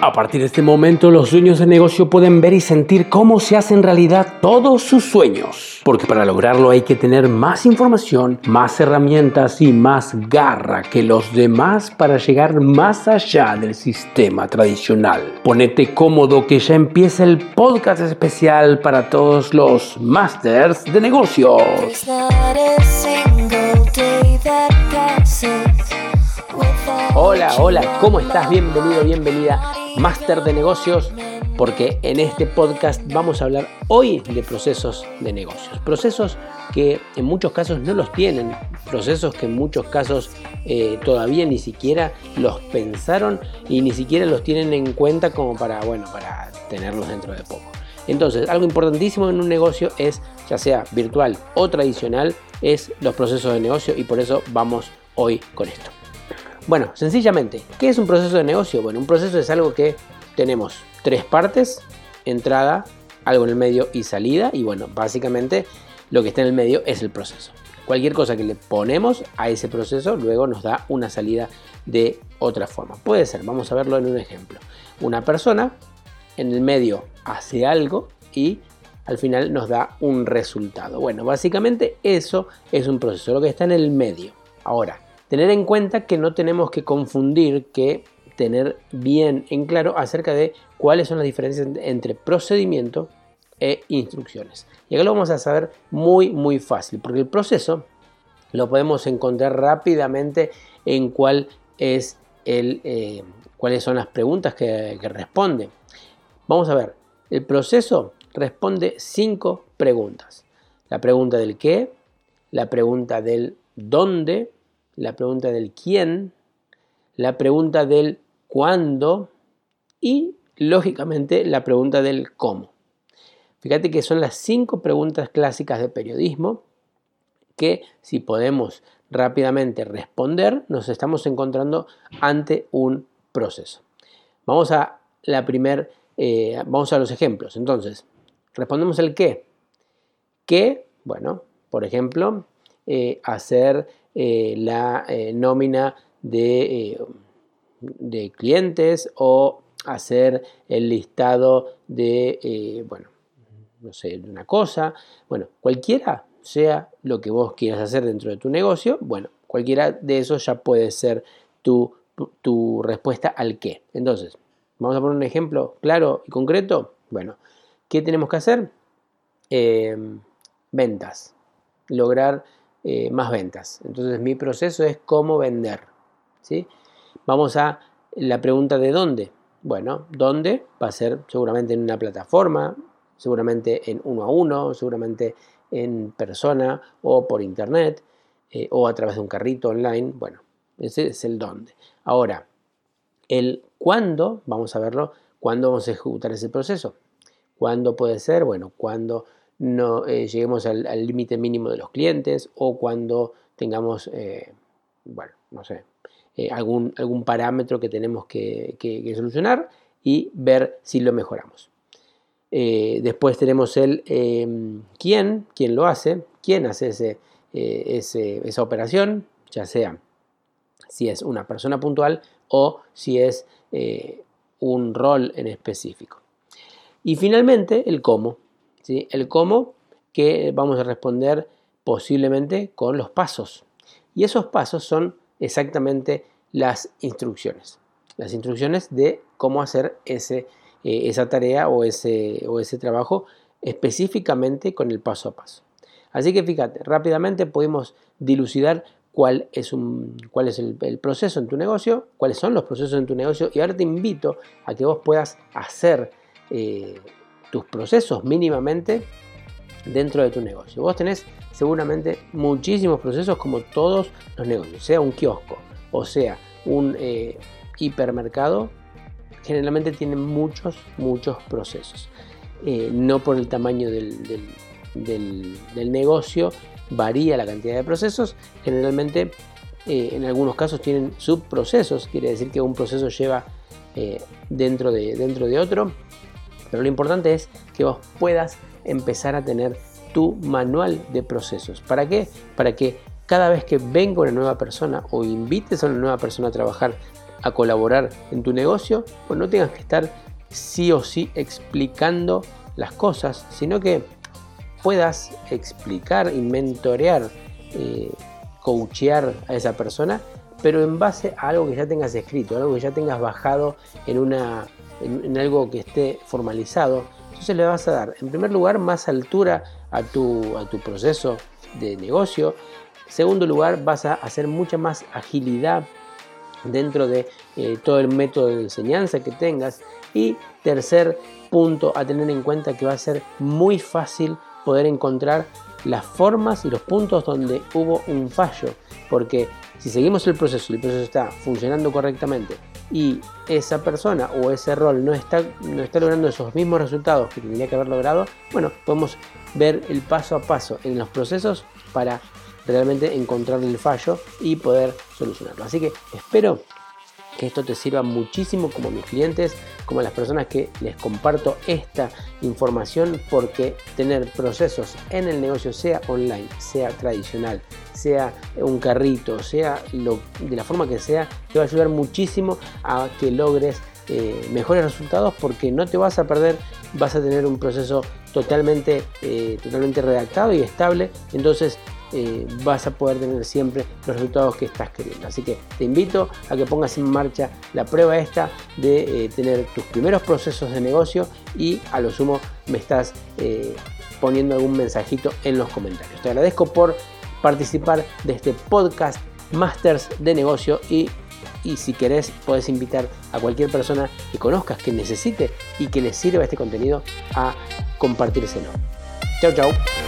A partir de este momento, los dueños de negocio pueden ver y sentir cómo se hacen realidad todos sus sueños. Porque para lograrlo hay que tener más información, más herramientas y más garra que los demás para llegar más allá del sistema tradicional. Ponete cómodo que ya empieza el podcast especial para todos los masters de negocios. Hola, hola, ¿cómo estás? Bienvenido, bienvenida, Máster de Negocios, porque en este podcast vamos a hablar hoy de procesos de negocios. Procesos que en muchos casos no los tienen, procesos que en muchos casos eh, todavía ni siquiera los pensaron y ni siquiera los tienen en cuenta como para, bueno, para tenerlos dentro de poco. Entonces, algo importantísimo en un negocio es, ya sea virtual o tradicional, es los procesos de negocio y por eso vamos hoy con esto. Bueno, sencillamente, ¿qué es un proceso de negocio? Bueno, un proceso es algo que tenemos tres partes, entrada, algo en el medio y salida. Y bueno, básicamente lo que está en el medio es el proceso. Cualquier cosa que le ponemos a ese proceso luego nos da una salida de otra forma. Puede ser, vamos a verlo en un ejemplo. Una persona en el medio hace algo y al final nos da un resultado. Bueno, básicamente eso es un proceso, lo que está en el medio. Ahora, Tener en cuenta que no tenemos que confundir, que tener bien en claro acerca de cuáles son las diferencias entre procedimiento e instrucciones. Y acá lo vamos a saber muy muy fácil, porque el proceso lo podemos encontrar rápidamente en cuál es el, eh, cuáles son las preguntas que, que responde. Vamos a ver, el proceso responde cinco preguntas. La pregunta del qué, la pregunta del dónde, la pregunta del quién, la pregunta del cuándo y, lógicamente, la pregunta del cómo. Fíjate que son las cinco preguntas clásicas de periodismo que si podemos rápidamente responder, nos estamos encontrando ante un proceso. Vamos a la primer, eh, vamos a los ejemplos. Entonces, respondemos el qué. ¿Qué? Bueno, por ejemplo, eh, hacer eh, la eh, nómina de, de, clientes o hacer el listado de, bueno, no sé, de una cosa. Bueno, cualquiera sea lo que vos quieras hacer dentro de tu negocio, bueno, cualquiera de esos ya puede ser tu, tu respuesta al qué. Entonces, vamos a poner un ejemplo claro y concreto. Bueno, ¿qué tenemos que hacer? ventas. Lograr eh, más ventas. Entonces mi proceso es cómo vender. ¿sí? Vamos a la pregunta de dónde. Bueno, ¿dónde? Va a ser seguramente en una plataforma, seguramente en uno a uno, seguramente en persona o por internet eh, o a través de un carrito online. Bueno, ese es el dónde. Ahora, el cuándo, vamos a verlo, cuándo vamos a ejecutar ese proceso. ¿Cuándo puede ser? Bueno, cuando no eh, lleguemos al límite mínimo de los clientes o cuando tengamos, eh, bueno, no sé, eh, algún, algún parámetro que tenemos que, solucionar y ver si lo mejoramos. después tenemos el em, quién, quién lo hace, quién hace ese, esa operación, ya sea si es una persona puntual o si es un rol en específico. Y finalmente el cómo, el cómo que vamos a responder posiblemente con los pasos. Y esos pasos son exactamente las instrucciones. Las instrucciones de cómo hacer ese, eh, esa tarea o ese, o ese trabajo específicamente con el paso a paso. Así que fíjate, rápidamente podemos dilucidar cuál es, un, cuál es el, proceso en tu negocio, cuáles son los procesos en tu negocio y ahora te invito a que vos puedas hacer eh, tus procesos mínimamente dentro de tu negocio. Vos tenés seguramente muchísimos procesos como todos los negocios, sea un kiosco o sea un eh, hipermercado, generalmente tienen muchos, muchos procesos. Eh, no por el tamaño del, del, negocio varía la cantidad de procesos, generalmente eh, en algunos casos tienen subprocesos, quiere decir que un proceso lleva dentro, de, dentro de otro pero lo importante es que vos puedas empezar a tener tu manual de procesos. ¿Para qué? Para que cada vez que venga una nueva persona o invites a una nueva persona a trabajar a colaborar en tu negocio, pues no tengas que estar sí o sí explicando las cosas, sino que puedas explicar y mentorear, eh, coachear a esa persona, pero en base a algo que ya tengas escrito, algo que ya tengas bajado en, una, en, algo que esté formalizado. Entonces le vas a dar, en primer lugar, más altura a tu, a tu proceso de negocio. Segundo lugar, vas a hacer mucha más agilidad dentro de eh, todo el método de enseñanza que tengas. Y tercer punto a tener en cuenta que va a ser muy fácil poder encontrar las formas y los puntos donde hubo un fallo. Porque si seguimos el proceso y el proceso está funcionando correctamente y esa persona o ese rol no está, no está logrando esos mismos resultados que tendría que haber logrado, bueno, podemos ver el paso a paso en los procesos para realmente encontrar el fallo y poder solucionarlo. Así que espero que esto te sirva muchísimo como mis clientes, como las personas que les comparto esta información, porque tener procesos en el negocio, sea online, sea tradicional, sea un carrito, sea de la forma que sea, te va a ayudar muchísimo a que logres eh, mejores resultados porque no te vas a perder, vas a tener un proceso totalmente, eh, totalmente redactado y estable. Entonces eh, vas a poder tener siempre los resultados que estás queriendo. Así que te invito a que pongas en marcha la prueba esta de eh, tener tus primeros procesos de negocio y a lo sumo me estás eh, poniendo algún mensajito en los comentarios. Te agradezco por participar de este podcast Masters de Negocio y, y si querés puedes invitar a cualquier persona que conozcas, que necesite y que le sirva este contenido a compartírselo. Chao, chao.